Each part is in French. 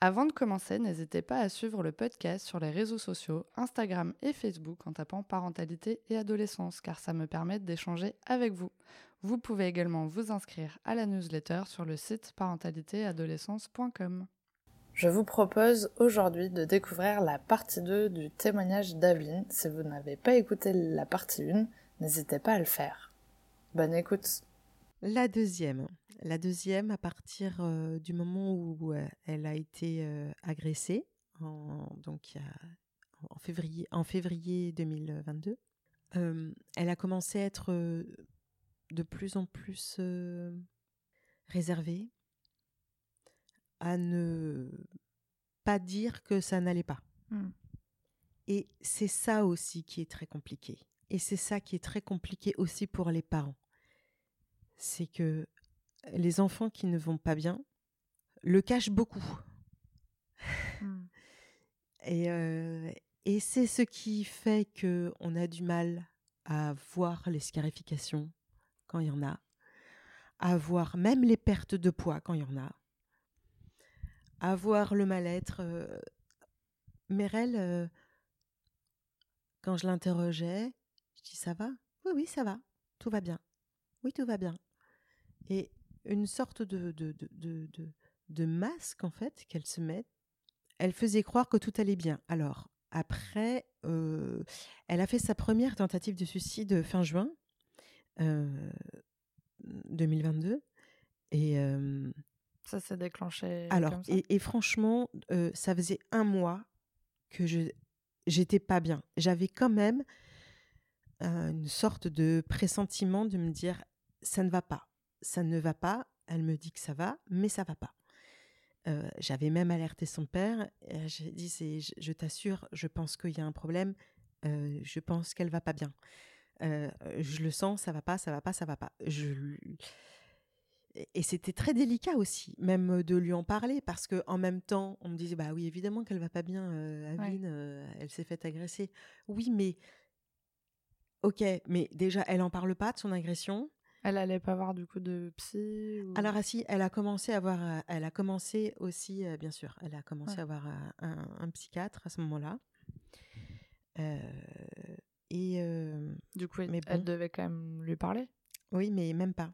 Avant de commencer, n'hésitez pas à suivre le podcast sur les réseaux sociaux, Instagram et Facebook en tapant parentalité et adolescence car ça me permet d'échanger avec vous. Vous pouvez également vous inscrire à la newsletter sur le site parentalitéadolescence.com. Je vous propose aujourd'hui de découvrir la partie 2 du témoignage d'Aveline. Si vous n'avez pas écouté la partie 1, n'hésitez pas à le faire. Bonne écoute. La deuxième. La deuxième, à partir euh, du moment où euh, elle a été euh, agressée, en, donc en, février, en février 2022, elle a commencé à être de plus en plus réservée, à ne pas dire que ça n'allait pas. Hmm. Et c'est ça aussi qui est très compliqué. Et c'est ça qui est très compliqué aussi pour les parents. C'est que les enfants qui ne vont pas bien le cachent beaucoup. Et, euh, et c'est ce qui fait que on a du mal à voir les scarifications quand il y en a, à voir même les pertes de poids quand il y en a, à voir le mal-être. Euh, Merel, euh, quand je l'interrogeais, je dis ça va? Oui, oui, ça va, tout va bien. Oui, tout va bien. Et une sorte de, de, de, de, de masque, en fait, qu'elle se met. Elle faisait croire que tout allait bien. Alors, après, euh, elle a fait sa première tentative de suicide fin juin 2022. Euh, et. Euh, ça s'est déclenché. Alors, comme ça? et, et, franchement, ça faisait un mois que je j'étais pas bien. J'avais quand même une sorte de pressentiment de me dire ça ne va pas ça ne va pas. Elle me dit que ça va, mais ça va pas. Euh, j'avais même alerté son père. J'ai dit, c'est, je, t'assure, je pense qu'il y a un problème. Euh, je pense qu'elle va pas bien. Euh, je le sens, ça va pas, ça va pas, ça va pas. Je... Et c'était très délicat aussi, même de lui en parler, parce que en même temps, on me disait, bah oui, évidemment qu'elle va pas bien, Adeline, elle s'est fait agresser. Oui, mais ok, mais déjà, elle en parle pas de son agression. Elle allait pas voir du coup de psy Alors ah, si, elle a commencé à avoir, euh, elle a commencé aussi, euh, bien sûr, elle a commencé à avoir euh, un, psychiatre à ce moment-là. et du coup, mais elle devait quand même lui parler? Oui, mais même pas.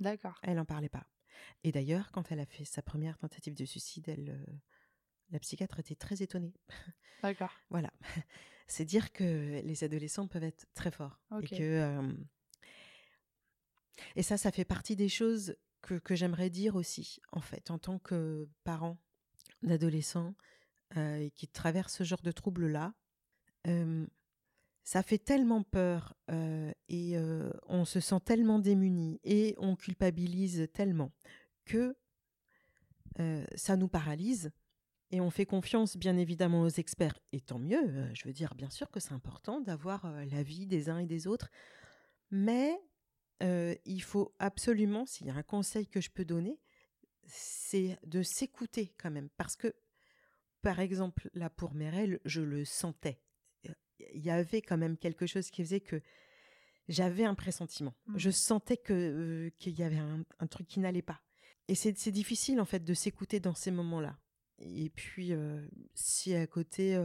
D'accord. Elle en parlait pas. Et d'ailleurs, quand elle a fait sa première tentative de suicide, elle, la psychiatre était très étonnée. D'accord. voilà. C'est dire que les adolescents peuvent être très forts et que et ça, ça fait partie des choses que, que j'aimerais dire aussi, en fait, en tant que parent d'adolescents euh, qui traversent ce genre de troubles-là. Euh, ça fait tellement peur euh, et on se sent tellement démuni et on culpabilise tellement que ça nous paralyse et on fait confiance bien évidemment aux experts. Et tant mieux, je veux dire, bien sûr que c'est important d'avoir l'avis des uns et des autres, mais il faut absolument, s'il y a un conseil que je peux donner, c'est de s'écouter quand même. Parce que, par exemple, là pour Merel, je le sentais. Il y avait quand même quelque chose qui faisait que j'avais un pressentiment. Mmh. Je sentais que qu'il y avait un, truc qui n'allait pas. Et c'est difficile en fait de s'écouter dans ces moments-là. Et puis, si à côté,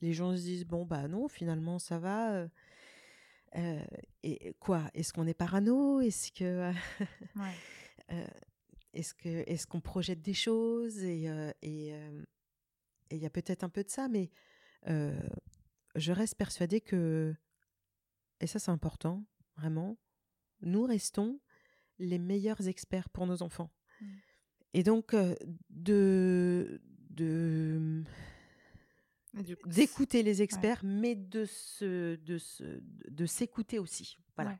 les gens se disent bon bah non, finalement ça va euh, et quoi? Est-ce qu'on est parano? Est-ce que euh, est-ce que est-ce qu'on projette des choses? Et euh, et il y a peut-être un peu de ça, mais je reste persuadée que et ça c'est important vraiment. Nous restons les meilleurs experts pour nos enfants. Mmh. Et donc de de d'écouter les experts, mais de se, de se, de s'écouter aussi. Voilà.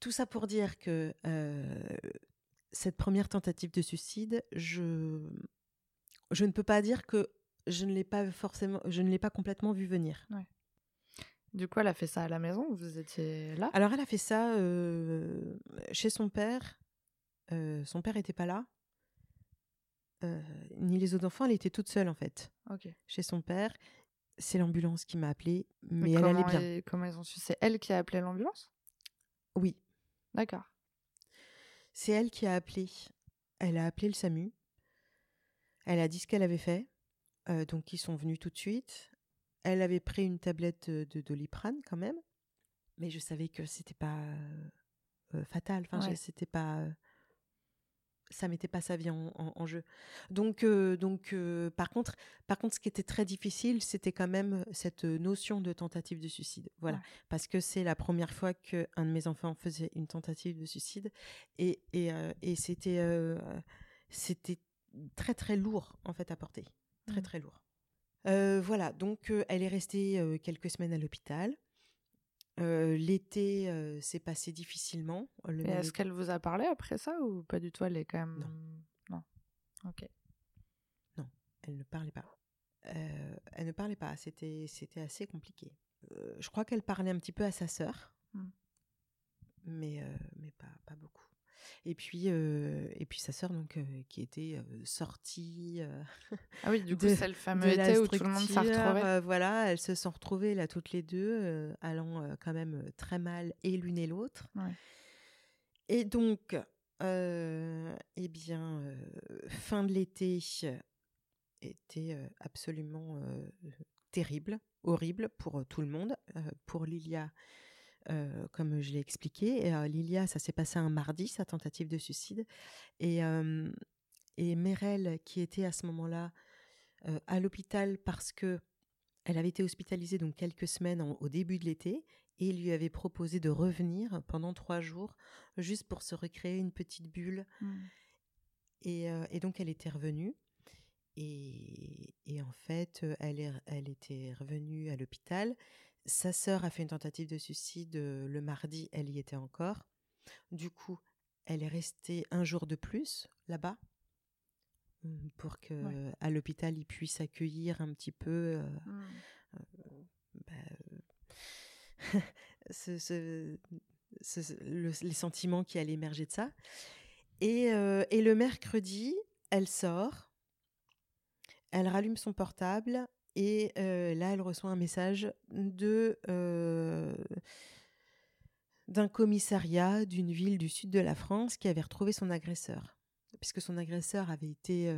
Tout ça pour dire que euh, cette première tentative de suicide, je, je ne peux pas dire que je ne l'ai pas forcément, je ne l'ai pas complètement vu venir. Du coup, elle a fait ça à la maison Vous étiez là? Alors, elle a fait ça euh, chez son père. Euh, son père n'était pas là. Euh, ni les autres enfants, elle était toute seule en fait. Ok. Chez son père. C'est l'ambulance qui m'a appelée, mais, Mais elle allait bien. comment ils ont su? C'est elle qui a appelé l'ambulance? Oui, D'accord. c'est elle qui a appelé. Elle a appelé le SAMU. Elle a dit ce qu'elle avait fait. Euh, donc, ils sont venus tout de suite. Elle avait pris une tablette de, de Doliprane quand même. Mais je savais que c'était pas euh, fatal. Enfin, Ouais. c'était pas. Ça mettait pas sa vie en, en- en jeu. Donc, euh, donc euh, par contre, par contre, ce qui était très difficile, c'était quand même cette notion de tentative de suicide. Voilà, Ouais. parce que c'est la première fois que un de mes enfants faisait une tentative de suicide, et et, euh, et c'était c'était très très lourd en fait à porter, très Mm. très lourd. Voilà, donc elle est restée quelques semaines à l'hôpital. Euh, L'été euh, s'est passé difficilement. Même est-ce qu'elle vous a parlé après ça ou pas du tout? Elle est quand même. Non. Non. Ok. Elle ne parlait pas. Euh, elle ne parlait pas. C'était, assez compliqué. Je crois qu'elle parlait un petit peu à sa sœur, Hmm. mais, mais pas, pas beaucoup. Et puis, et puis sa sœur, donc, qui était sortie Ah oui, du coup, c'est le fameux été où tout le monde s'est retrouvé. voilà, elles se sont retrouvées là toutes les deux, allant quand même très mal et l'une et l'autre. Ouais. Et donc, euh, eh bien, euh, fin de l'été était euh, absolument terrible, horrible pour tout le monde. Pour Lilia, euh, comme je l'ai expliqué, et, euh, Lilia, ça s'est passé un mardi, sa tentative de suicide. Et, euh, et Merel, qui était à ce moment-là euh, à l'hôpital parce que elle avait été hospitalisée donc quelques semaines en- au début de l'été et il lui avait proposé de revenir pendant trois jours juste pour se recréer une petite bulle. Mm. Et, et donc elle était revenue. Et, et en fait, elle, est, elle était revenue à l'hôpital. Sa sœur a fait une tentative de suicide le mardi, elle y était encore. Du coup, elle est restée un jour de plus là-bas mm, pour que Ouais. à l'hôpital ils puissent accueillir un petit peu euh, Mm. bah, euh, ce- ce- ce- le- les sentiments qui allaient émerger de ça. Et, euh, et le mercredi, elle sort, elle rallume son portable et euh, là, elle reçoit un message de euh, d'un commissariat d'une ville du sud de la France qui avait retrouvé son agresseur, puisque son agresseur avait été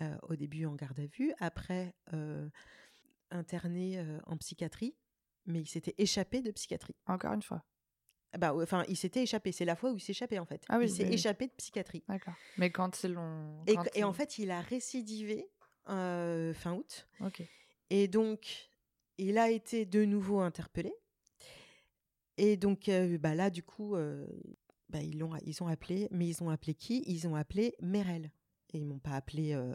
euh, au début en garde à vue, après interné en psychiatrie, mais il s'était échappé de psychiatrie. Encore une fois. Ah Bah, enfin, il s'était échappé. C'est la fois où il s'est échappé en fait. Ah oui, il s'est échappé de psychiatrie. D'accord. Mais quand ils l'ont. Et, en fait, il a récidivé fin août. Et donc, il a été de nouveau interpellé. Et donc, euh, bah là, du coup, euh, bah, ils, l'ont, ils ont appelé, mais ils ont appelé qui? Ils ont appelé Merel. Et ils m'ont pas appelé, euh,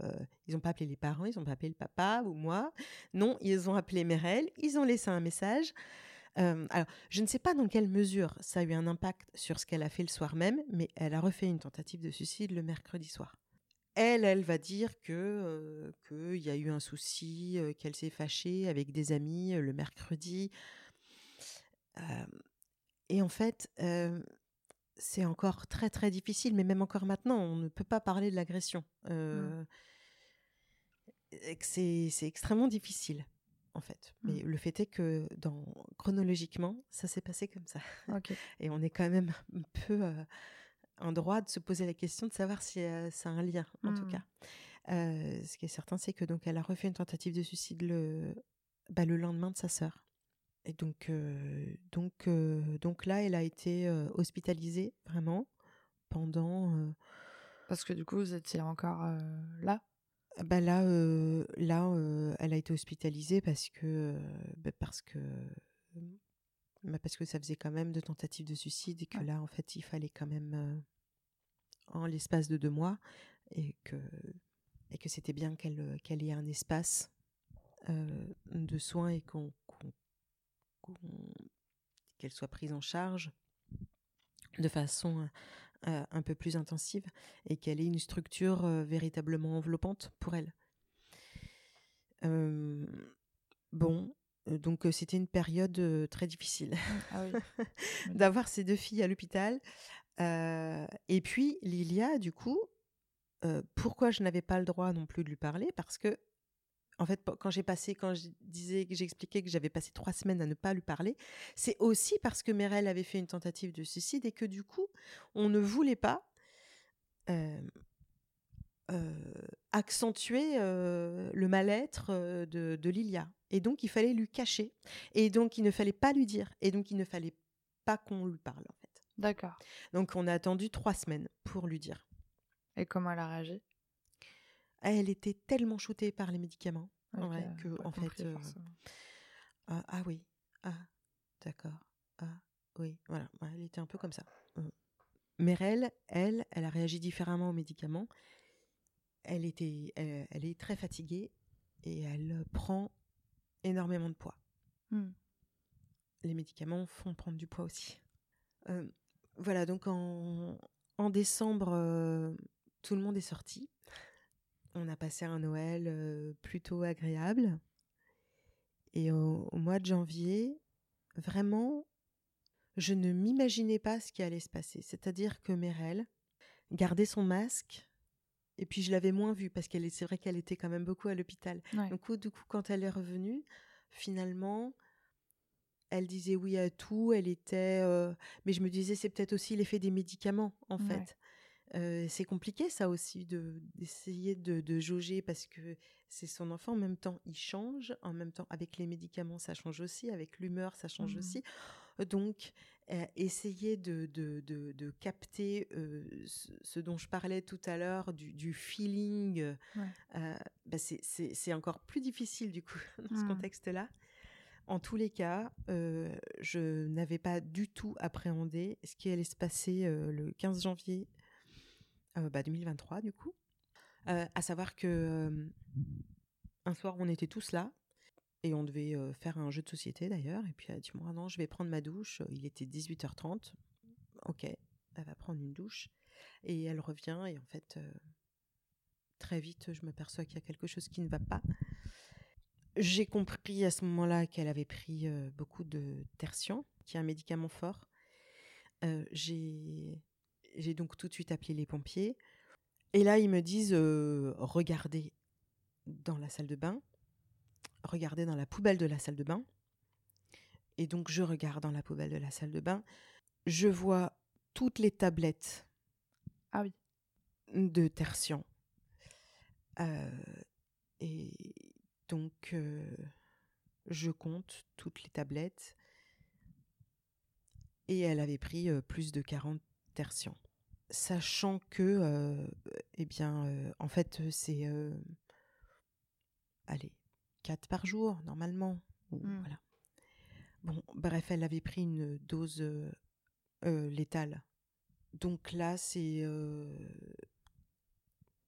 ils pas appelé les parents, ils n'ont pas appelé le papa ou moi. Non, ils ont appelé Merel. Ils ont laissé un message. Euh, alors, je ne sais pas dans quelle mesure ça a eu un impact sur ce qu'elle a fait le soir même, mais elle a refait une tentative de suicide le mercredi soir. Elle, elle va dire que euh, qu'il y a eu un souci, euh, qu'elle s'est fâchée avec des amis le mercredi. Et en fait, c'est encore très très difficile, mais même encore maintenant, on ne peut pas parler de l'agression. Que C'est extrêmement difficile, en fait. Mm. Mais le fait est que dans, chronologiquement, ça s'est passé comme ça. Et on est quand même un peu euh, en droit de se poser la question de savoir si euh, ça a un lien, en tout Mm. cas. Euh, ce qui est certain, c'est que donc elle a refait une tentative de suicide le, bah, le lendemain de sa sœur. Et donc, euh, donc, euh, donc là, elle a été hospitalisée vraiment pendant. Parce que du coup, vous étiez encore là? bah là, là, elle a été hospitalisée parce que, bah, parce que, bah, parce que ça faisait quand même deux tentatives de suicide et que Ouais. là, en fait, il fallait quand même euh, en l'espace de deux mois et que et que c'était bien qu'elle qu'elle ait un espace euh, de soins et qu'on qu'elle soit prise en charge de façon euh, un peu plus intensive et qu'elle ait une structure véritablement enveloppante pour elle. Bon, donc c'était une période très difficile mmh, ah d'avoir ces deux filles à l'hôpital. et puis Lilia, du coup, pourquoi je n'avais pas le droit non plus de lui parler? Parce que en fait, quand j'ai passé, quand je disais, que j'expliquais que j'avais passé trois semaines à ne pas lui parler, c'est aussi parce que Merel avait fait une tentative de suicide et que du coup, on ne voulait pas euh, euh, accentuer euh, le mal-être de, de, Lilia. Et donc, il fallait lui cacher. Et donc, il ne fallait pas lui dire. Et donc, il ne fallait pas qu'on lui parle, en fait. D'accord. Donc, on a attendu trois semaines pour lui dire. Et comment elle a réagi? Elle était tellement shootée par les médicaments que, en fait. Euh, ah, ah, oui, ah, d'accord, ah oui, voilà, elle était un peu comme ça. Euh, Merel, elle, elle a réagi différemment aux médicaments. Elle était, elle, est très fatiguée et elle prend énormément de poids. Hmm. Les médicaments font prendre du poids aussi. Euh, voilà, donc en, en décembre, tout le monde est sorti. On a passé un Noël plutôt agréable. Et au, mois de janvier, vraiment, je ne m'imaginais pas ce qui allait se passer. C'est-à-dire que Merel gardait son masque. Et puis je l'avais moins vue parce qu'elle c'est vrai qu'elle était quand même beaucoup à l'hôpital. Donc du coup, quand elle est revenue, finalement, elle disait oui à tout. Elle était, mais je me disais c'est peut-être aussi l'effet des médicaments en fait. C'est compliqué ça aussi de d'essayer de, jauger parce que c'est son enfant. En même temps il change. En même temps avec les médicaments ça change aussi. Avec l'humeur ça change mmh. aussi. Donc essayer de, de, de, capter ce, dont je parlais tout à l'heure du, feeling bah c'est encore plus difficile du coup dans ce mmh. contexte là en tous les cas, je n'avais pas du tout appréhendé ce qui allait se passer le 15 janvier 2023 bah, du coup. à savoir que un soir on était tous là et on devait faire un jeu de société d'ailleurs. Et puis elle a dit moi non je vais prendre ma douche. Il était 18h30. Ok, elle va prendre une douche et elle revient et en fait très vite je m'aperçois qu'il y a quelque chose qui ne va pas. J'ai compris à ce moment-là qu'elle avait pris beaucoup de tertian, qui est un médicament fort. j'ai j'ai donc tout de suite appelé les pompiers. Et là, ils me disent regardez dans la salle de bain, regardez dans la poubelle de la salle de bain. Et donc, je regarde dans la poubelle de la salle de bain. Je vois toutes les tablettes ah oui. de tertian. et donc, je compte toutes les tablettes. Et elle avait pris plus de 40 tertian sachant que, euh, eh bien, euh, en fait, c'est, euh, allez, 4 par jour, normalement. Mmh. Voilà. Bon, bref, elle avait pris une dose létale. Donc là, c'est,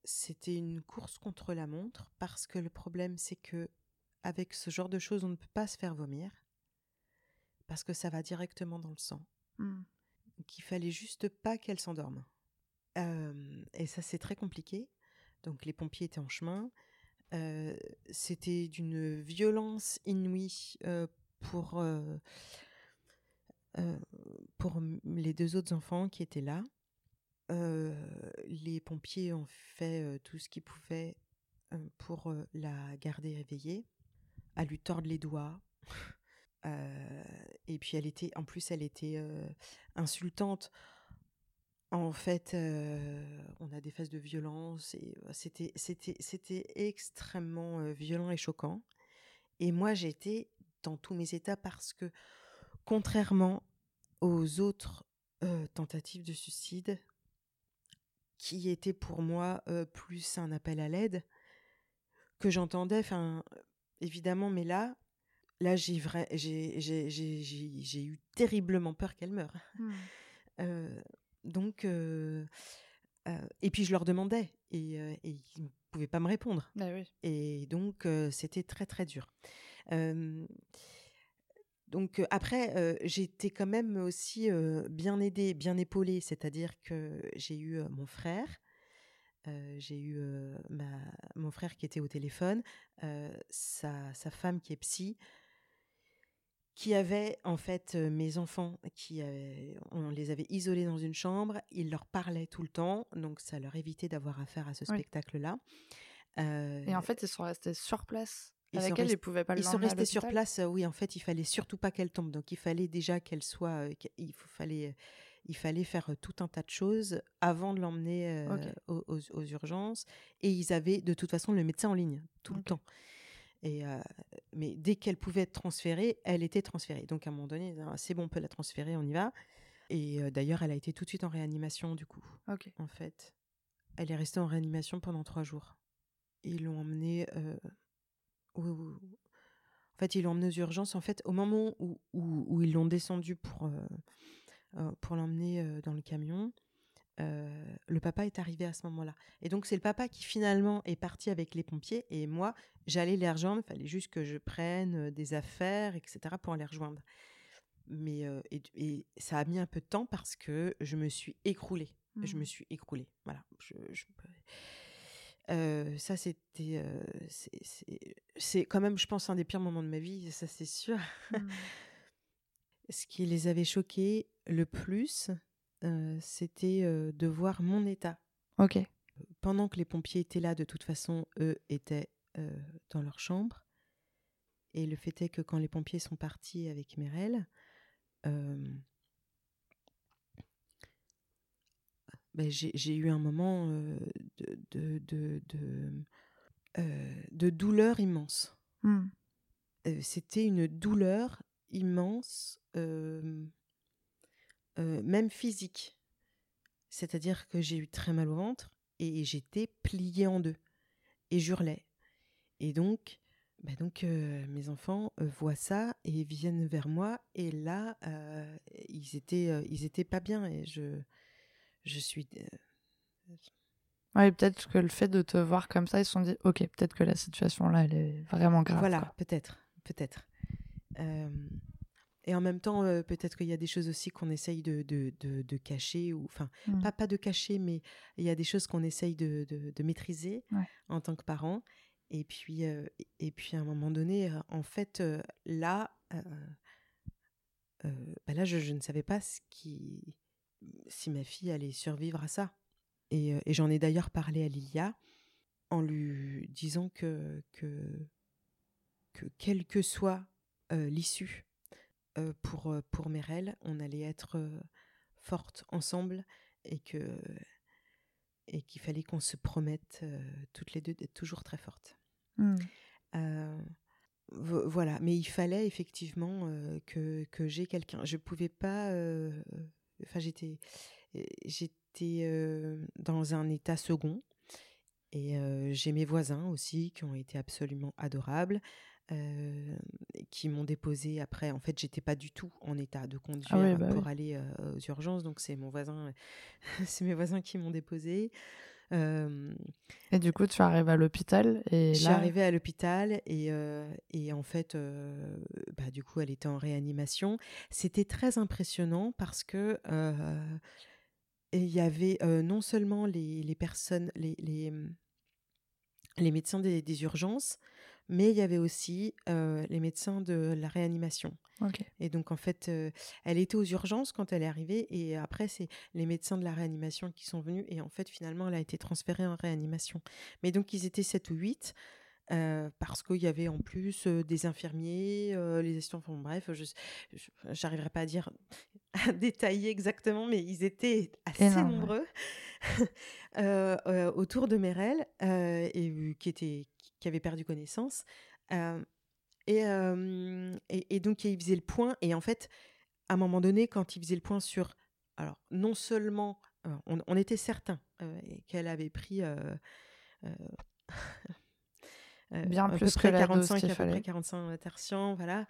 c'était une course contre la montre parce que le problème, c'est que avec ce genre de choses, on ne peut pas se faire vomir parce que ça va directement dans le sang. Mmh qu'il fallait juste pas qu'elle s'endorme. et ça, c'est très compliqué. Donc, les pompiers étaient en chemin. C'était d'une violence inouïe pour, pour les deux autres enfants qui étaient là. les pompiers ont fait tout ce qu'ils pouvaient pour la garder réveillée, à lui tordre les doigts, et puis elle était, en plus, elle était insultante. En fait, on a des phases de violence et c'était, c'était, c'était extrêmement violent et choquant. Et moi, j'étais dans tous mes états parce que, contrairement aux autres tentatives de suicide, qui étaient pour moi plus un appel à l'aide, que j'entendais, enfin, évidemment, mais là, là, j'ai, vrai, j'ai, j'ai, j'ai, eu terriblement peur qu'elle meure. Mmh. Euh, donc, euh, euh, et puis je leur demandais et, ils ne pouvaient pas me répondre. Bah oui. Et donc, c'était très, très dur. donc, après, j'étais quand même aussi bien aidée, bien épaulée, c'est-à-dire que j'ai eu mon frère. j'ai eu ma, mon frère qui était au téléphone, sa, sa, femme qui est psy, qui avait en fait mes enfants qui on les avait isolés dans une chambre, il leur parlait tout le temps, donc ça leur évitait d'avoir affaire à ce spectacle-là. Et en fait, ils sont restés sur place. Ils avec elle, ils pouvaient pas Ils sont restés sur place. oui, en fait, il fallait surtout pas qu'elle tombe. Donc, il fallait déjà qu'elle soit. il fallait il fallait faire tout un tas de choses avant de l'emmener aux, urgences. Et ils avaient de toute façon le médecin en ligne tout le temps. Et mais dès qu'elle pouvait être transférée, elle était transférée. Donc à un moment donné, «Ah, c'est bon, on peut la transférer, on y va. Et d'ailleurs, elle a été tout de suite en réanimation du coup. En fait, elle est restée en réanimation pendant trois jours. Ils l'ont emmenée. En fait, ils l'ont emmenée aux urgences. En fait, au moment où, où, ils l'ont descendue pour pour l'emmener dans le camion, le papa est arrivé à ce moment-là. Et donc, c'est le papa qui finalement est parti avec les pompiers. Et moi, j'allais les rejoindre. Il fallait juste que je prenne des affaires, etc., pour les rejoindre. Mais et, ça a mis un peu de temps parce que je me suis écroulée. Je me mmh. suis écroulée. Voilà. ça, c'était. c'est quand même, je pense, un des pires moments de ma vie, ça, c'est sûr. Mmh. Ce qui les avait choqués le plus, c'était de voir mon état. Ok. Pendant que les pompiers étaient là, de toute façon, eux étaient dans leur chambre. Et le fait est que quand les pompiers sont partis avec Merel, ben, j'ai eu un moment de, de, de, douleur immense. Mmh. C'était une douleur immense même physique. C'est-à-dire que j'ai eu très mal au ventre et j'étais pliée en deux et j'hurlais. Et donc, bah donc mes enfants voient ça et viennent vers moi et là, ils étaient, ils étaient pas bien et je, je suis. Oui, peut-être que le fait de te voir comme ça, ils se sont dit, ok, peut-être que la situation là, elle est vraiment grave. Voilà, peut-être, peut-être. Et en même temps, peut-être qu'il y a des choses aussi qu'on essaye de, de, de, cacher, ou enfin, mmh. pas, pas de cacher, mais il y a des choses qu'on essaye de, de maîtriser en tant que parent. Et puis, et puis à un moment donné, en fait, là, bah là, je, je, ne savais pas ce qui, si ma fille allait survivre à ça. Et, et j'en ai d'ailleurs parlé à Lilia en lui disant que, que, que quelle que soit l'issue pour, pour Merel, on allait être fortes ensemble et que et qu'il fallait qu'on se promette toutes les deux d'être toujours très fortes. Mmh. voilà, mais il fallait effectivement que, que j'ai quelqu'un. Je pouvais pas. Enfin, j'étais j'étais dans un état second et j'ai mes voisins aussi qui ont été absolument adorables. Euh, qui m'ont déposé après. En fait, j'étais pas du tout en état de conduire ah bah pour aller euh, aux urgences, donc c'est mon voisin, c'est mes voisins qui m'ont déposé. et du coup, tu arrives à l'hôpital et Je suis arrivée à l'hôpital et, et en fait, bah, du coup, elle était en réanimation. C'était très impressionnant parce que il y avait non seulement les, les personnes, les, les, les médecins des, des urgences, mais il y avait aussi les médecins de la réanimation. Et donc, en fait, elle était aux urgences quand elle est arrivée, et après, c'est les médecins de la réanimation qui sont venus, et en fait, finalement, elle a été transférée en réanimation. Mais donc, ils étaient 7 ou 8. parce qu'il y avait en plus des infirmiers, les assistants, enfin bref, je n'arriverai pas à dire, à détailler exactement, mais ils étaient assez nombreux autour de Merel, et qui était qui avait perdu connaissance. et, et, donc, il faisait le point. Et en fait, à un moment donné, quand il faisait le point sur. Alors, non seulement. On, était certain qu'elle avait pris. Bien plus que 45, à peu près 45 tertians, voilà.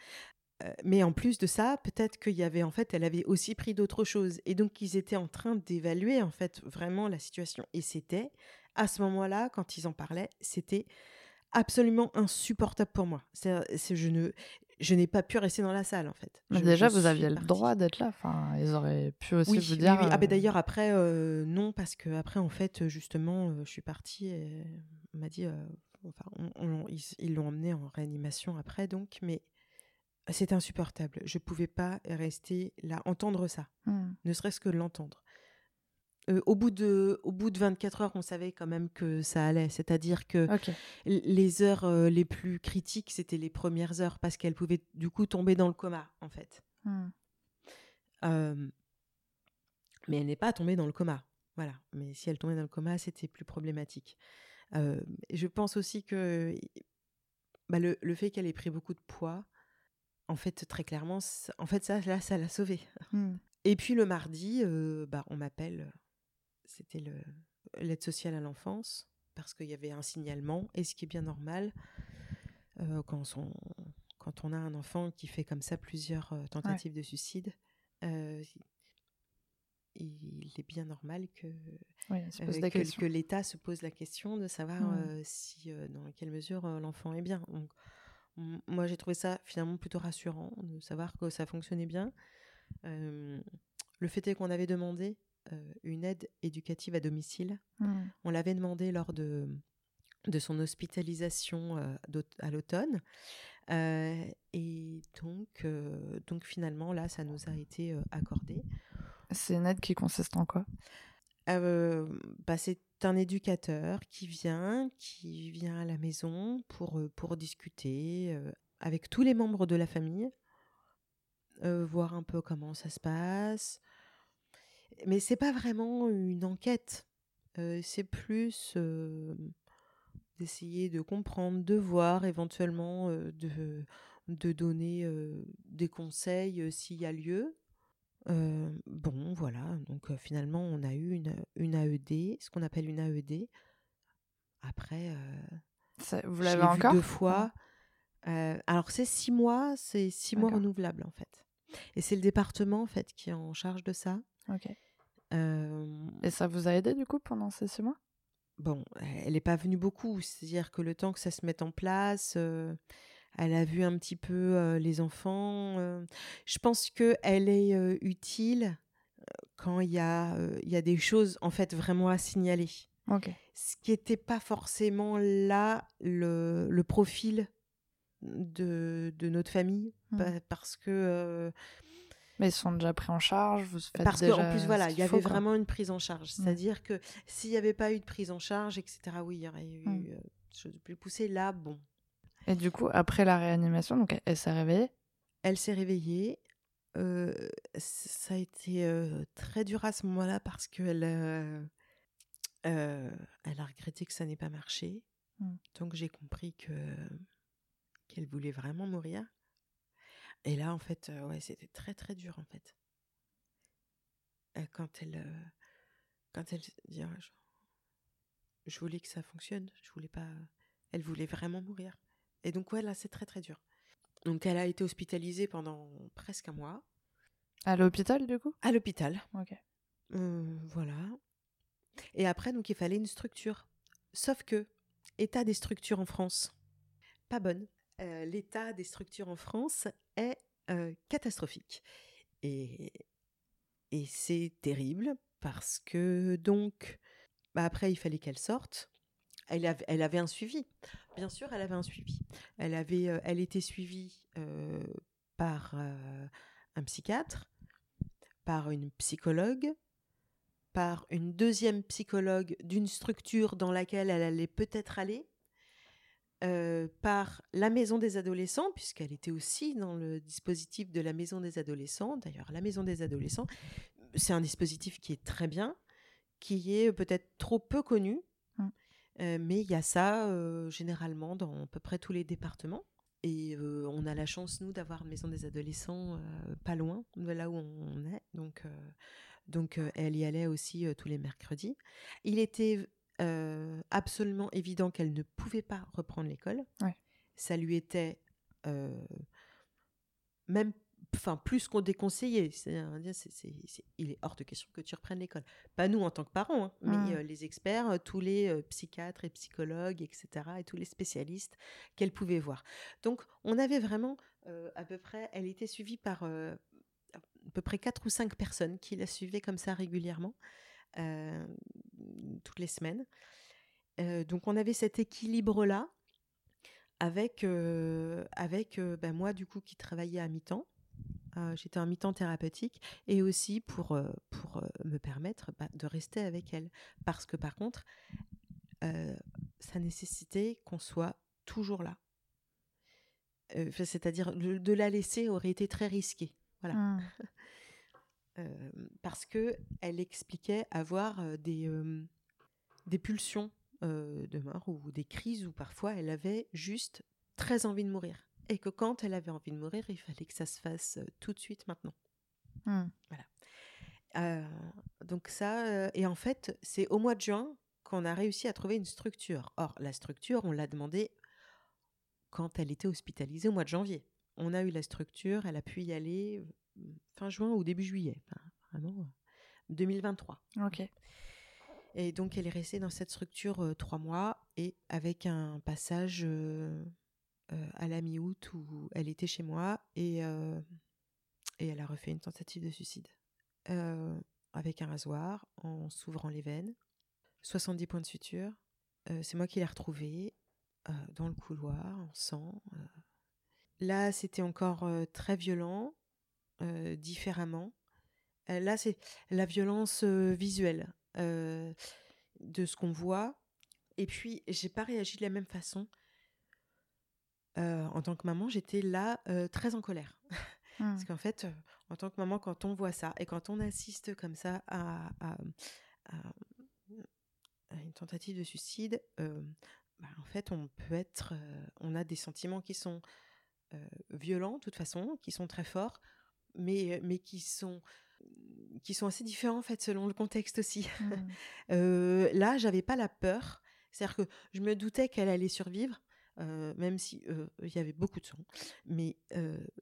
mais en plus de ça, peut-être qu'il y avait en fait, elle avait aussi pris d'autres choses, et donc ils étaient en train d'évaluer en fait vraiment la situation. Et c'était à ce moment-là, quand ils en parlaient, c'était absolument insupportable pour moi. C'est, je ne, je n'ai pas pu rester dans la salle en fait. Mais déjà, vous aviez le droit d'être là. Enfin, ils auraient pu aussi vous dire. Oui, Ah, ben d'ailleurs après, euh, non, parce que après en fait, justement, euh, je suis partie. Et on m'a dit, enfin, ils, l'ont emmené en réanimation après, donc, mais C'était insupportable. Je ne pouvais pas rester là, entendre ça, Hmm. ne serait-ce que l'entendre. Euh, au, bout de, au bout de 24 heures, on savait quand même que ça allait. C'est-à-dire que les heures euh, les plus critiques, c'était les premières heures parce qu'elle pouvait du coup tomber dans le coma, en fait. Hmm. Euh, mais elle n'est pas tombée dans le coma. Voilà. Mais si elle tombait dans le coma, c'était plus problématique. Je pense aussi que bah, le, le fait qu'elle ait pris beaucoup de poids, en fait, très clairement, ça- en fait, ça, là, ça l'a sauvée. Hmm. Et puis le mardi, euh, bah, on m'appelle, c'était l'aide sociale à l'enfance, parce qu'il y avait un signalement, et ce qui est bien normal, euh, quand, on, quand on a un enfant qui fait comme ça plusieurs euh, tentatives de suicide, euh, il est bien normal que, que, l'État se pose la question de savoir Mm. euh, si, dans quelle mesure l'enfant est bien. Donc, moi, j'ai trouvé ça finalement plutôt rassurant de savoir que ça fonctionnait bien. Le fait est qu'on avait demandé une aide éducative à domicile. Hmm. On l'avait demandé lors de, de son hospitalisation euh, à l'automne. Euh, et donc, euh, donc finalement, là, ça nous a été euh, accordé. C'est une aide qui consiste en quoi? Euh, bah, c'est un éducateur qui vient, qui vient à la maison pour, euh, pour discuter euh, avec tous les membres de la famille, euh, voir un peu comment ça se passe. Mais c'est pas vraiment une enquête. Euh, c'est plus euh, d'essayer de comprendre, de voir, éventuellement euh, de, de donner des conseils s'il y a lieu. Bon, voilà. Donc finalement, on a eu une, une AED, ce qu'on appelle une AED. Après, Ça- Vous l'avez encore? deux fois. Alors c'est six mois, c'est six mois renouvelables en fait. Et c'est le département en fait qui est en charge de ça. Ok. Et ça vous a aidé du coup pendant ces six mois? Bon, elle n'est pas venue beaucoup, c'est-à-dire que le temps que ça se mette en place, euh, elle a vu un petit peu euh, les enfants. euh, je pense que elle est utile quand il y a y a des choses en fait vraiment à signaler. Ok. Ce qui n'était pas forcément là le, le profil de, de notre famille, pa- parce que Mais ils sont déjà pris en charge, vous faites parce qu'en plus, voilà, il y avait quoi. vraiment une prise en charge. C'est-à-dire que s'il n'y avait pas eu de prise en charge, etc., oui, il y aurait eu Mm. euh, des choses plus poussées. Là, bon, Et du coup, après la réanimation, donc elle, s'est réveillée? elle s'est réveillée. Euh, ça a été euh, très dur à ce moment-là parce qu'elle euh, elle a regretté que ça n'ait pas marché. Mm. Donc j'ai compris que qu'elle voulait vraiment mourir. Et là, en fait, euh, ouais, c'était très très dur en fait. Euh, quand elle, euh, quand elle dit, je, je voulais que ça fonctionne, je voulais pas. Elle voulait vraiment mourir. Et donc ouais, là, c'est très très dur. Donc elle a été hospitalisée pendant presque un mois À l'hôpital du coup? À l'hôpital. Ok. Voilà. Et après, donc il fallait une structure. Sauf que état des structures en France, pas bonne. Euh, L'état des structures en France est euh, catastrophique. Et, c'est terrible parce que donc, bah après, il fallait qu'elle sorte. Elle avait, un suivi. Bien sûr, elle avait un suivi. Elle, avait, euh, elle était suivie euh, par un psychiatre, par une psychologue, par une deuxième psychologue d'une structure dans laquelle elle allait peut-être aller, euh, par la maison des adolescents, puisqu'elle était aussi dans le dispositif de la maison des adolescents. D'ailleurs, la maison des adolescents, c'est un dispositif qui est très bien, qui est peut-être trop peu connu, Mm. euh, mais il y a ça euh, généralement dans à peu près tous les départements. Et euh, on a la chance, nous, d'avoir une maison des adolescents euh, pas loin de là où on est. Donc, euh, donc euh, elle y allait aussi euh, tous les mercredis. Il était euh, absolument évident qu'elle ne pouvait pas reprendre l'école. Ouais. Ça lui était euh, même enfin plus qu'on déconseillait. C'est-à-dire, il est hors de question que tu reprennes l'école. Pas nous en tant que parents, hein, mais euh, les experts, tous les euh, psychiatres et psychologues, etc., et tous les spécialistes qu'elle pouvait voir. Donc, on avait vraiment euh, à peu près, elle était suivie par à peu près quatre ou cinq personnes qui la suivaient comme ça régulièrement, toutes les semaines. Euh, donc, on avait cet équilibre-là. avec, avec ben moi, du coup, qui travaillais à mi-temps. J'étais en mi-temps thérapeutique et aussi pour, pour me permettre bah, de rester avec elle. Parce que par contre, ça nécessitait qu'on soit toujours là. C'est-à-dire de, la laisser aurait été très risqué. Voilà. Mmh. Parce que elle expliquait avoir des, des pulsions de mort ou des crises où parfois elle avait juste très envie de mourir. Et que quand elle avait envie de mourir, il fallait que ça se fasse tout de suite maintenant. Mmh. Voilà. donc ça, et en fait, c'est au mois de juin qu'on a réussi à trouver une structure. Or, la structure, on l'a demandé quand elle était hospitalisée au mois de janvier. On a eu la structure, elle a pu y aller fin juin ou début juillet, vraiment 2023. Ok. Et donc elle est restée dans cette structure trois mois et avec un passage à la mi-août où elle était chez moi et, et elle a refait une tentative de suicide avec un rasoir en s'ouvrant les veines. 70 points de suture. C'est moi qui l'ai retrouvée dans le couloir en sang. Là, c'était encore très violent. Euh, différemment. Euh, là, c'est la violence euh, visuelle de ce qu'on voit. Et puis, j'ai pas réagi de la même façon. en tant que maman, j'étais là très en colère. Parce mmh. qu'en fait, en tant que maman, quand on voit ça et quand on assiste comme ça à, une tentative de suicide, bah, en fait, on peut être, on a des sentiments qui sont violents, de toute façon, qui sont très forts mais, mais qui sont qui sont assez différents en fait selon le contexte aussi. Mmh. euh, là, j'avais pas la peur, c'est-à-dire que je me doutais qu'elle allait survivre, même si il y avait beaucoup de sang, mais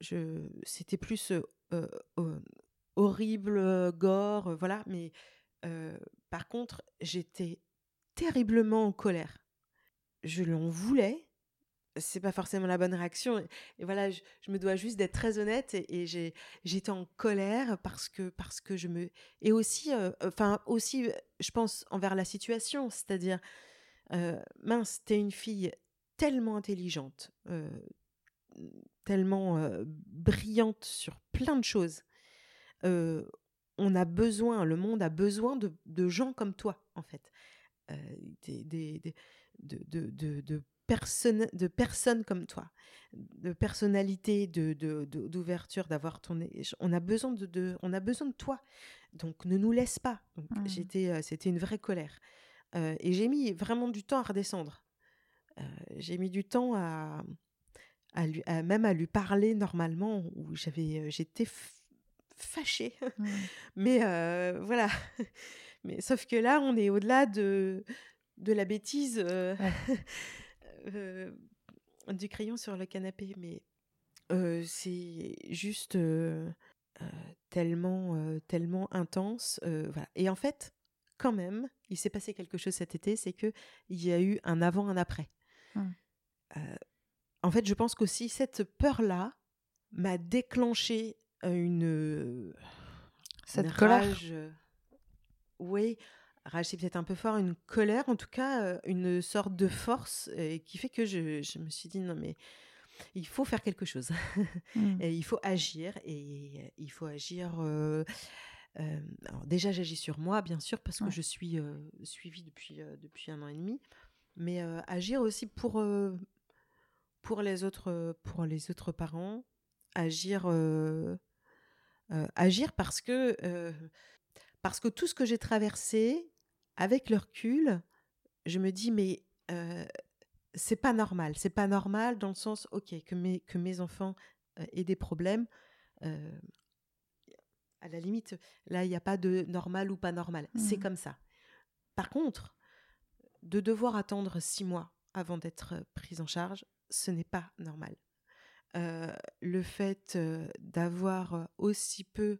je c'était plus horrible, gore, voilà. Mais par contre, j'étais terriblement en colère. Je l'en voulais, c'est pas forcément la bonne réaction. Et, voilà, je, me dois juste d'être très honnête et, j'étais en colère parce que parce que je me et aussi, euh, aussi, je pense envers la situation, c'est-à-dire euh, mince, t'es une fille tellement intelligente, euh, tellement brillante sur plein de choses. on a besoin, le monde a besoin de, gens comme toi, en fait, des, des, de, de, de de personnes comme toi, de personnalité, de, d'ouverture, d'avoir ton. On a besoin de, on a besoin de toi. Donc ne nous laisse pas. Mmh. j'étais, euh, c'était une vraie colère. Euh, et j'ai mis vraiment du temps à redescendre. Euh, j'ai mis du temps à, à, lui, même à lui parler normalement, où j'avais, j'étais fâchée. Mmh. Mais voilà. Mais sauf que là, on est au-delà de, de la bêtise. Euh, du crayon sur le canapé, mais euh, c'est juste euh, tellement, tellement intense. voilà. Et en fait, quand même, il s'est passé quelque chose cet été, c'est que il y a eu un avant, un après. Mmh. en fait, je pense qu'aussi cette peur-là m'a déclenché une cette colère. oui, rage c'est peut-être un peu fort, une colère, en tout cas euh, une sorte de force qui fait que je, me suis dit non mais il faut faire quelque chose, mmh. et il faut agir et il faut agir. Euh, euh, alors déjà j'agis sur moi bien sûr parce que je suis suivie depuis depuis un an et demi, mais agir aussi pour pour les autres pour les autres parents, agir agir parce que parce que tout ce que j'ai traversé, avec le recul, je me dis, mais c'est pas normal. C'est pas normal dans le sens, ok, que mes, que mes enfants aient des problèmes. à la limite, là, il n'y a pas de normal ou pas normal. C'est mmh. comme ça. Par contre, de devoir attendre six mois avant d'être prise en charge, ce n'est pas normal. le fait d'avoir aussi peu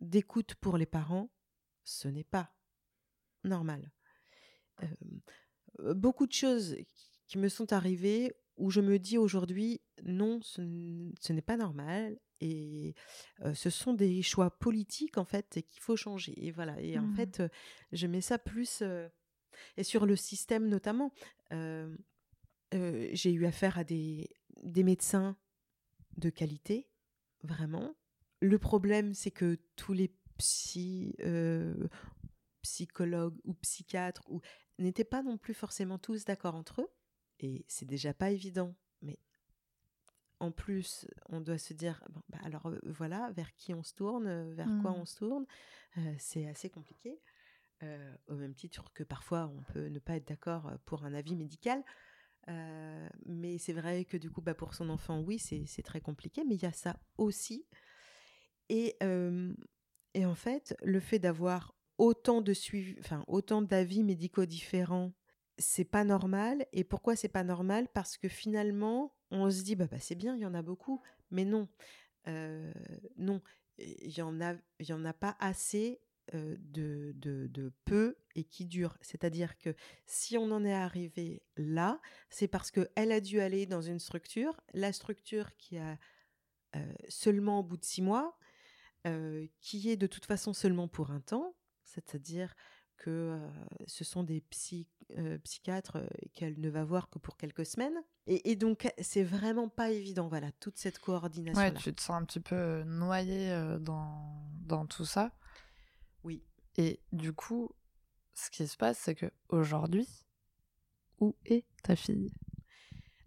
d'écoute pour les parents, ce n'est pas normal. beaucoup de choses qui me sont arrivées où je me dis aujourd'hui non, ce, n'est pas normal et ce sont des choix politiques en fait qu'il faut changer et voilà et en mmh. fait je mets ça plus et sur le système notamment j'ai eu affaire à des, des médecins de qualité, vraiment. Le problème, c'est que tous les psy, psychologues ou psychiatres ou, n'étaient pas non plus forcément tous d'accord entre eux. Et c'est déjà pas évident. Mais en plus, on doit se dire, bah, alors voilà, vers qui on se tourne, vers quoi mmh. on se tourne. c'est assez compliqué. au même titre que parfois on peut ne pas être d'accord pour un avis médical. mais c'est vrai que du coup, bah, pour son enfant, oui, c'est très compliqué. Mais il y a ça aussi. Et, et en fait, le fait d'avoir autant de suivi, enfin autant d'avis médicaux différents, c'est pas normal. Et pourquoi c'est pas normal? Parce que finalement, on se dit bah, bah c'est bien, il y en a beaucoup, mais non, non, il y en a, il y en a pas assez de, de, de, peu et qui durent. C'est-à-dire que si on en est arrivé là, c'est parce que elle a dû aller dans une structure, la structure qui a seulement au bout de six mois, qui est de toute façon seulement pour un temps, c'est-à-dire que ce sont des psychiatres qu'elle ne va voir que pour quelques semaines. Et, donc, c'est vraiment pas évident, voilà, toute cette coordination. Ouais, tu te sens un petit peu noyé dans, dans tout ça. Oui. Et du coup, ce qui se passe, c'est que aujourd'hui, où est ta fille?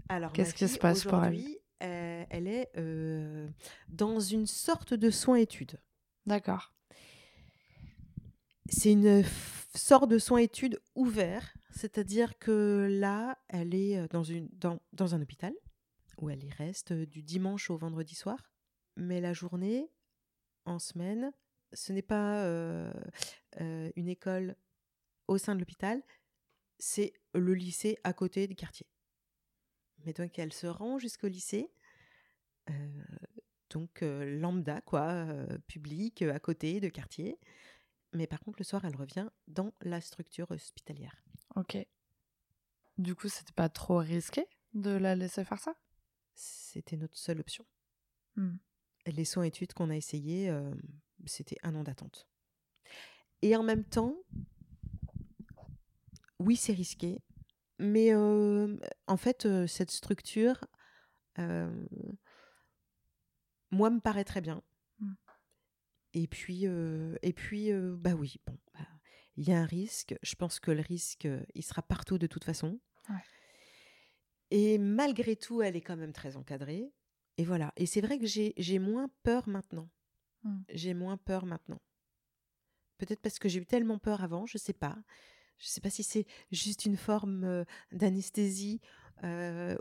Alors, qu'est-ce qui se passe pour elle? Elle est dans une sorte de soins-études. D'accord c'est une sorte de soins-études ouvert, c'est-à-dire que là, elle est dans, une, dans, dans, un hôpital où elle y reste du dimanche au vendredi soir, mais la journée, en semaine, ce n'est pas une école au sein de l'hôpital, c'est le lycée à côté du quartier. Mais donc elle se rend jusqu'au lycée, donc lambda quoi, public à côté de quartier. Mais par contre, le soir, elle revient dans la structure hospitalière. Ok. Du coup, c'était pas trop risqué de la laisser faire ça? C'était notre seule option. Hmm. Les soins études qu'on a essayé, euh, c'était un an d'attente. Et en même temps, oui, c'est risqué, mais euh, en fait, euh, cette structure, moi, me paraît très bien. Et puis, et puis bah oui, bon, bah, il y a un risque. Je pense que le risque, il sera partout de toute façon. Et malgré tout, elle est quand même très encadrée. Et voilà. Et c'est vrai que j'ai moins peur maintenant. Mmh. J'ai moins peur maintenant. Peut-être parce que j'ai eu tellement peur avant, je sais pas. Je sais pas si c'est juste une forme d'anesthésie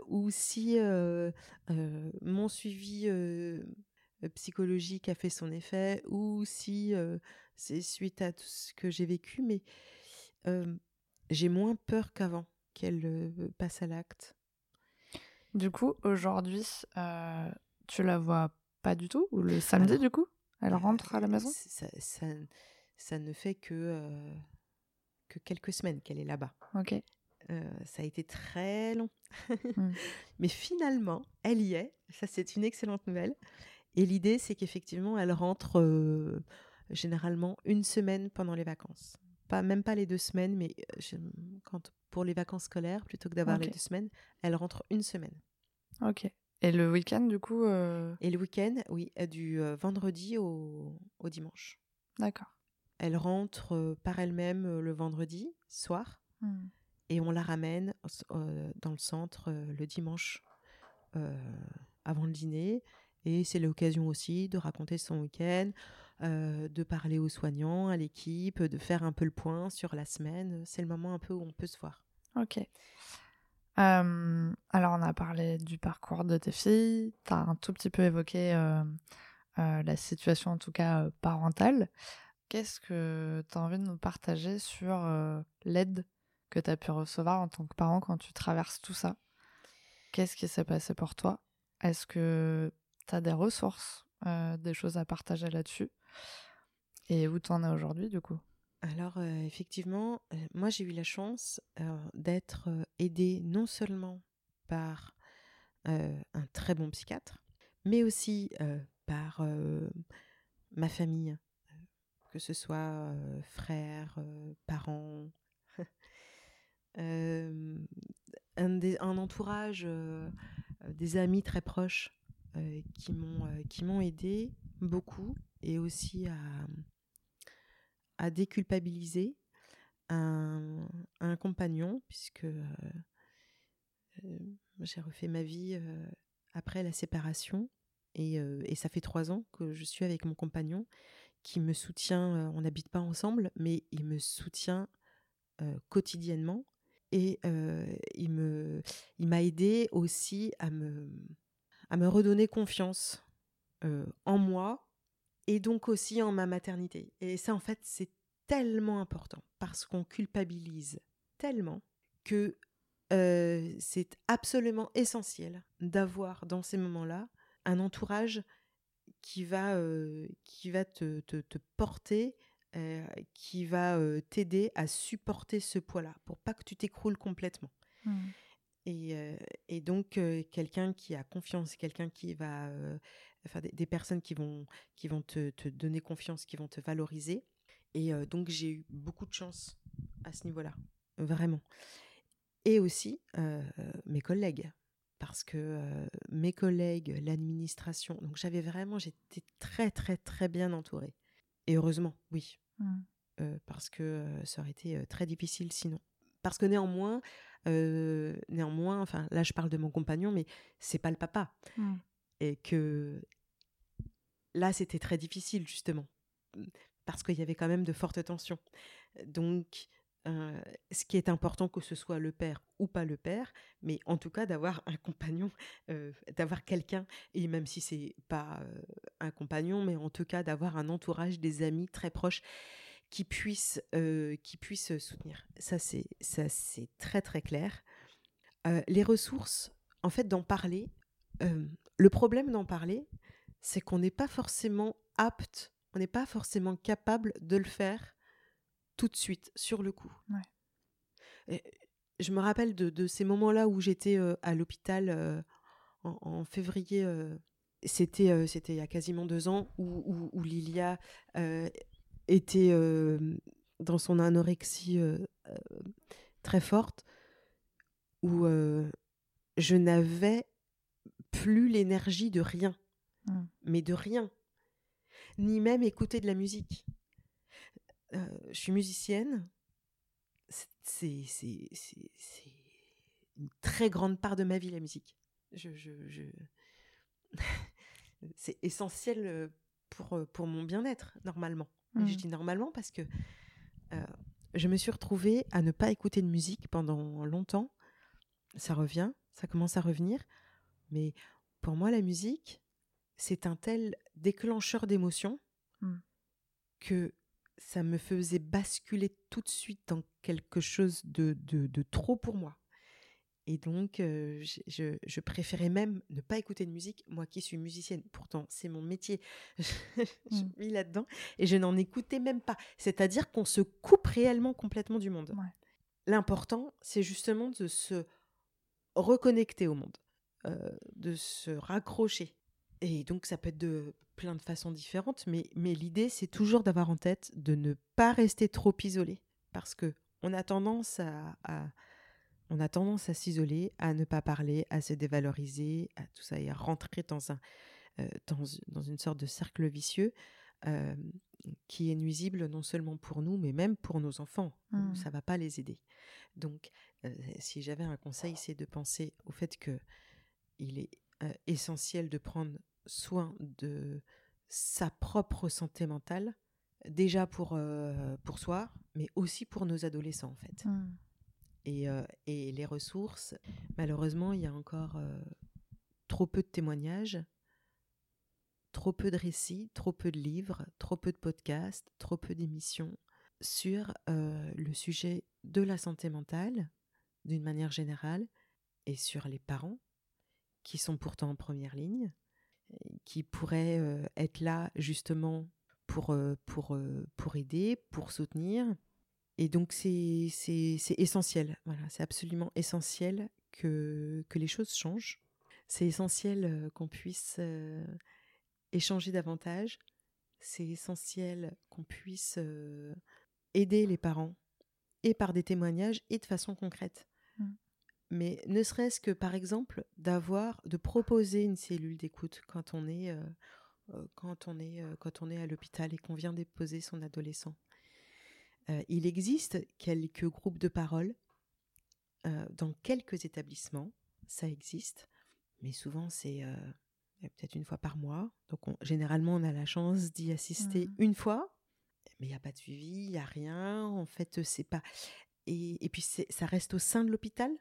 ou si mon suivi psychologique a fait son effet ou si c'est suite à tout ce que j'ai vécu, mais j'ai moins peur qu'avant qu'elle passe à l'acte. Du coup, aujourd'hui, tu la vois pas du tout Ou le samedi, du coup Elle rentre à la maison? ça, ça, ne fait que, que quelques semaines qu'elle est là-bas. Ok. ça a été très long. Mmh. Mais finalement, elle y est. Ça, c'est une excellente nouvelle. Et l'idée, c'est qu'effectivement, elle rentre euh, généralement une semaine pendant les vacances. Pas, même pas les deux semaines, mais quand, pour les vacances scolaires, plutôt que d'avoir les deux semaines, elle rentre une semaine. Ok. Et le week-end, du coup euh Et le week-end, oui, du vendredi au, au dimanche. D'accord. Elle rentre par elle-même le vendredi soir mmh. et on la ramène dans le centre le dimanche avant le dîner et c'est l'occasion aussi de raconter son week-end, euh, de parler aux soignants, à l'équipe, de faire un peu le point sur la semaine. C'est le moment un peu où on peut se voir. Ok. Euh, alors, on a parlé du parcours de tes filles. Tu as un tout petit peu évoqué euh, la situation, en tout cas parentale. Qu'est-ce que tu as envie de nous partager sur l'aide que tu as pu recevoir en tant que parent quand tu traverses tout ça? Qu'est-ce qui s'est passé pour toi? Est-ce que des ressources, des choses à partager là-dessus. Et où tu en es aujourd'hui, du coup? Alors, effectivement, moi, j'ai eu la chance d'être aidée non seulement par un très bon psychiatre, mais aussi par ma famille, que ce soit frères, parents. un entourage, des amis très proches qui m'ont qui m'ont aidé beaucoup et aussi à, à déculpabiliser un, un compagnon, puisque j'ai refait ma vie après la séparation. Et, et, ça fait trois ans que je suis avec mon compagnon qui me soutient. on n'habite pas ensemble, mais il me soutient quotidiennement. Et il me, il m'a aidé aussi à me, à me redonner confiance en moi et donc aussi en ma maternité. Et ça, en fait, c'est tellement important parce qu'on culpabilise tellement que c'est absolument essentiel d'avoir dans ces moments-là un entourage qui va, qui va te, te, te porter, qui va t'aider à supporter ce poids-là pour pas que tu t'écroules complètement. Mmh. Et, et, donc, quelqu'un qui a confiance, quelqu'un qui va. enfin, des, des, personnes qui vont, qui vont te, te, donner confiance, qui vont te valoriser. Et donc, j'ai eu beaucoup de chance à ce niveau-là, vraiment. Et aussi mes collègues, parce que mes collègues, l'administration, donc j'avais vraiment, j'étais très, très, très bien entourée. Et heureusement, oui. Mmh. parce que ça aurait été très difficile sinon. Parce que néanmoins, néanmoins, enfin là je parle de mon compagnon, mais c'est pas le papa. Mmh. Et que là c'était très difficile justement, parce qu'il y avait quand même de fortes tensions. Donc ce qui est important que ce soit le père ou pas le père, mais en tout cas d'avoir un compagnon, d'avoir quelqu'un, et même si c'est pas un compagnon, mais en tout cas d'avoir un entourage, des amis très proches qui puissent, qui puissent soutenir. Ça c'est ça c'est très très clair. les ressources, en fait, d'en parler. le problème d'en parler, c'est qu'on n'est pas forcément apte, on n'est pas forcément capable de le faire tout de suite, sur le coup. je me rappelle de, ces moments-là où j'étais à l'hôpital en, février. c'était c'était il y a quasiment deux ans où, où, Lilia était dans son anorexie très forte, où je n'avais plus l'énergie de rien, mmh. mais de rien, ni même écouter de la musique je suis musicienne. C'est une très grande part de ma vie, la musique. Je, je, c'est essentiel pour, pour mon bien-être, normalement. Je mmh. dis normalement parce que je me suis retrouvée à ne pas écouter de musique pendant longtemps. Ça revient, ça commence à revenir. Mais pour moi, la musique, c'est un tel déclencheur d'émotions mmh. que ça me faisait basculer tout de suite dans quelque chose de, de, trop pour moi. Et donc, je, je, préférais même ne pas écouter de musique, moi qui suis musicienne. Pourtant, c'est mon métier. je mmh. suis là-dedans. Et je n'en écoutais même pas. C'est-à-dire qu'on se coupe réellement complètement du monde. L'important, c'est justement de se reconnecter au monde, de se raccrocher. Et donc, ça peut être de plein de façons différentes, mais, mais l'idée, c'est toujours d'avoir en tête de ne pas rester trop isolé, parce que on a tendance à, on a tendance à s'isoler, à ne pas parler, à se dévaloriser, à tout ça, et à rentrer dans, un, euh, dans, dans, une sorte de cercle vicieux euh, qui est nuisible non seulement pour nous, mais même pour nos enfants. Mmh. Ça va pas les aider. Donc, euh, si j'avais un conseil, c'est de penser au fait que il est essentiel de prendre soin de sa propre santé mentale, déjà pour, euh, pour soi, mais aussi pour nos adolescents en fait. Mmh. Et, euh, et, les ressources, malheureusement, il y a encore euh, trop peu de témoignages, trop peu de récits, trop peu de livres, trop peu de podcasts, trop peu d'émissions sur le sujet de la santé mentale d'une manière générale et sur les parents qui sont pourtant en première ligne qui pourrait être là justement pour, pour, pour aider, pour soutenir. Et donc c'est essentiel, voilà, c'est absolument essentiel que, que les choses changent. C'est essentiel qu'on puisse échanger davantage. C'est essentiel qu'on puisse aider les parents et par des témoignages et de façon concrète. Mmh. mais ne serait-ce que par exemple d'avoir, de proposer une cellule d'écoute quand on est, euh, quand on est, quand on est à l'hôpital et qu'on vient déposer son adolescent. Il existe quelques groupes de parole dans quelques établissements, ça existe, mais souvent c'est peut-être une fois par mois. Donc généralement on a la chance d'y assister mmh. une fois, mais il n'y a pas de suivi, il n'y a rien. En fait, c'est pas. Et, et puis ça reste au sein de l'hôpital.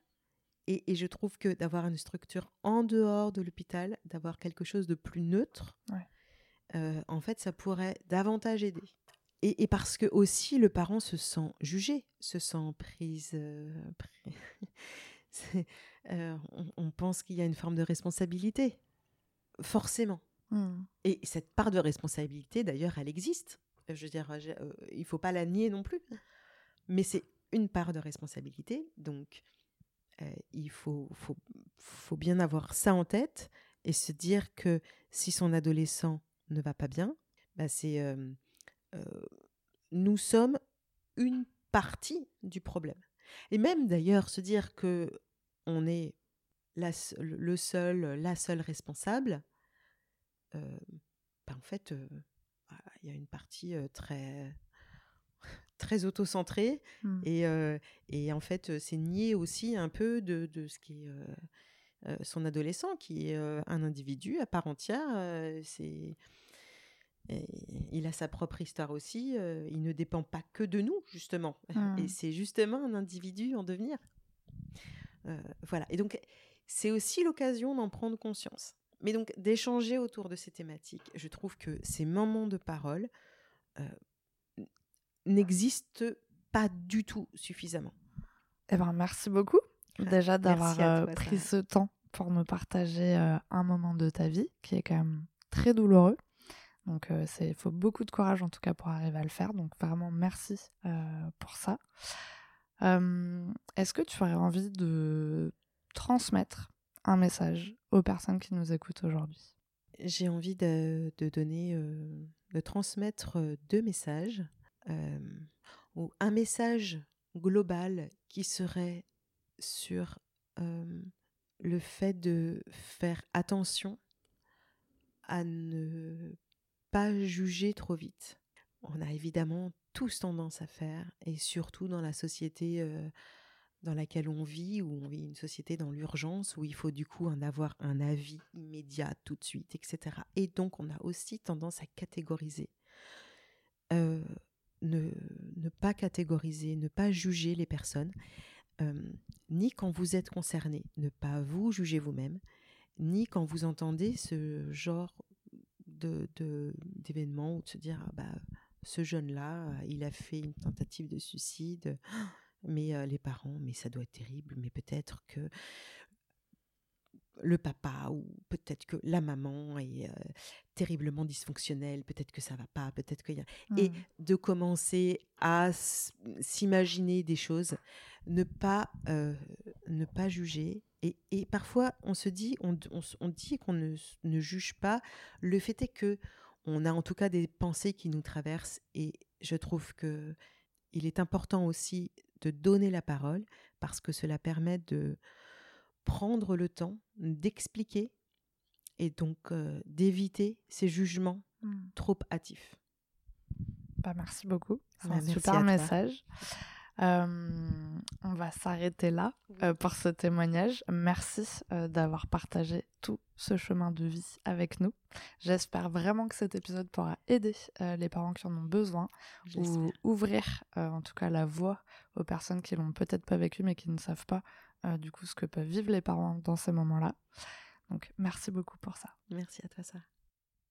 Et, je trouve que d'avoir une structure en dehors de l'hôpital, d'avoir quelque chose de plus neutre, euh, en fait, ça pourrait davantage aider. Et, parce que aussi le parent se sent jugé, se sent prise. Euh, euh, on, pense qu'il y a une forme de responsabilité, forcément. Mmh. Et cette part de responsabilité, d'ailleurs, elle existe. Je veux dire, il faut pas la nier non plus. Mais c'est une part de responsabilité, donc euh, il faut, faut, faut, bien avoir ça en tête et se dire que si son adolescent ne va pas bien, bah c'est euh, euh, nous sommes une partie du problème. Et même d'ailleurs se dire que on est la, le seul, la seule responsable, bah en fait, il y a une partie très très auto-centré mmh. et, euh, et, en fait c'est nier aussi un peu de, de ce qui est euh, euh, son adolescent qui est un individu à part entière c'est il a sa propre histoire aussi il ne dépend pas que de nous justement et mmh. c'est justement un individu en devenir voilà et donc c'est aussi l'occasion d'en prendre conscience mais donc d'échanger autour de ces thématiques je trouve que ces moments de parole n'existe pas du tout suffisamment. Eh ben, merci beaucoup ah, déjà d'avoir euh, pris ce temps pour nous partager euh, un moment de ta vie qui est quand même très douloureux. Donc il euh, faut beaucoup de courage en tout cas pour arriver à le faire. Donc vraiment merci pour ça. Est-ce que tu aurais envie de transmettre un message aux personnes qui nous écoutent aujourd'hui? J'ai envie de, donner, de transmettre deux messages. Euh, ou un message global qui serait sur euh, le fait de faire attention à ne pas juger trop vite. On a évidemment tous tendance à faire, et surtout dans la société dans laquelle on vit, où on vit une société dans l'urgence, où il faut du coup en avoir un avis immédiat tout de suite, etc. Et donc on a aussi tendance à catégoriser ne, pas catégoriser, ne pas juger les personnes, ni quand vous êtes concerné, ne pas vous juger vous-même, ni quand vous entendez ce genre de, d'événements ou de se dire ah bah ce jeune-là, il a fait une tentative de suicide, mais euh, les parents, mais ça doit être terrible, mais peut-être que le papa ou peut-être que la maman est euh, terriblement dysfonctionnelle, peut-être que ça va pas, peut-être qu'il y a... Et mmh. de commencer à s'imaginer des choses, ne pas, euh, ne pas juger. Et, et, parfois, on se dit, on, on, dit qu'on ne, ne, juge pas. Le fait est que on a en tout cas des pensées qui nous traversent et je trouve que il est important aussi de donner la parole parce que cela permet de prendre le temps d'expliquer et donc euh, d'éviter ces jugements mmh. trop hâtifs. Bah, merci beaucoup. C'est un super message. On va s'arrêter là euh, pour ce témoignage. Merci euh, d'avoir partagé tout ce chemin de vie avec nous. J'espère vraiment que cet épisode pourra aider les parents qui en ont besoin ou ouvrir en tout cas la voie aux personnes qui l'ont peut-être pas vécu mais qui ne savent pas euh, du coup ce que peuvent vivre les parents dans ces moments-là. Donc merci beaucoup pour ça. Merci à toi ça.